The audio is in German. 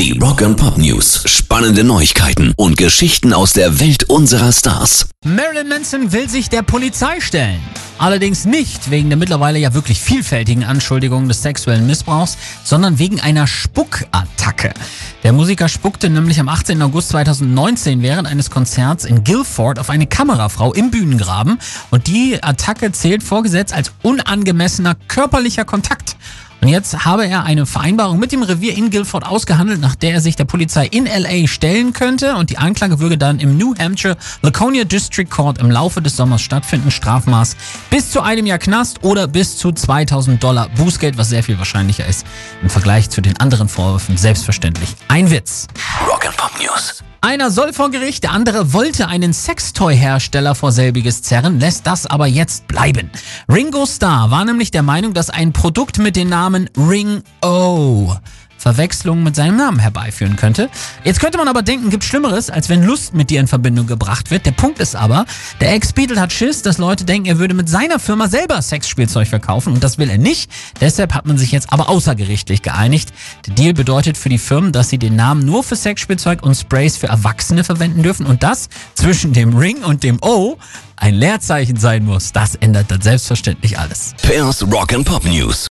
Die Rock and Pop News. Spannende Neuigkeiten und Geschichten aus der Welt unserer Stars. Marilyn Manson will sich der Polizei stellen. Allerdings nicht wegen der mittlerweile ja wirklich vielfältigen Anschuldigungen des sexuellen Missbrauchs, sondern wegen einer Spuckattacke. Der Musiker spuckte nämlich am 18. August 2019 während eines Konzerts in Guilford auf eine Kamerafrau im Bühnengraben und die Attacke zählt vorgesetzt als unangemessener körperlicher Kontakt. Und jetzt habe er eine Vereinbarung mit dem Revier in Guilford ausgehandelt, nach der er sich der Polizei in LA stellen könnte. Und die Anklage würde dann im New Hampshire Laconia District Court im Laufe des Sommers stattfinden. Strafmaß bis zu einem Jahr Knast oder bis zu 2000 Dollar Bußgeld, was sehr viel wahrscheinlicher ist im Vergleich zu den anderen Vorwürfen. Selbstverständlich ein Witz. Rock and Pop News. Einer soll vor Gericht, der andere wollte einen Sextoy-Hersteller vor selbiges zerren, lässt das aber jetzt bleiben. Ringo Starr war nämlich der Meinung, dass ein Produkt mit dem Namen Ring O Verwechslungen mit seinem Namen herbeiführen könnte. Jetzt könnte man aber denken, gibt Schlimmeres, als wenn Lust mit dir in Verbindung gebracht wird. Der Punkt ist aber, der Ex-Beatle hat Schiss, dass Leute denken, er würde mit seiner Firma selber Sexspielzeug verkaufen und das will er nicht. Deshalb hat man sich jetzt aber außergerichtlich geeinigt. Der Deal bedeutet für die Firmen, dass sie den Namen nur für Sexspielzeug und Sprays für Erwachsene verwenden dürfen und das zwischen dem Ring und dem O ein Leerzeichen sein muss. Das ändert dann selbstverständlich alles. Pairs Rock and Pop News.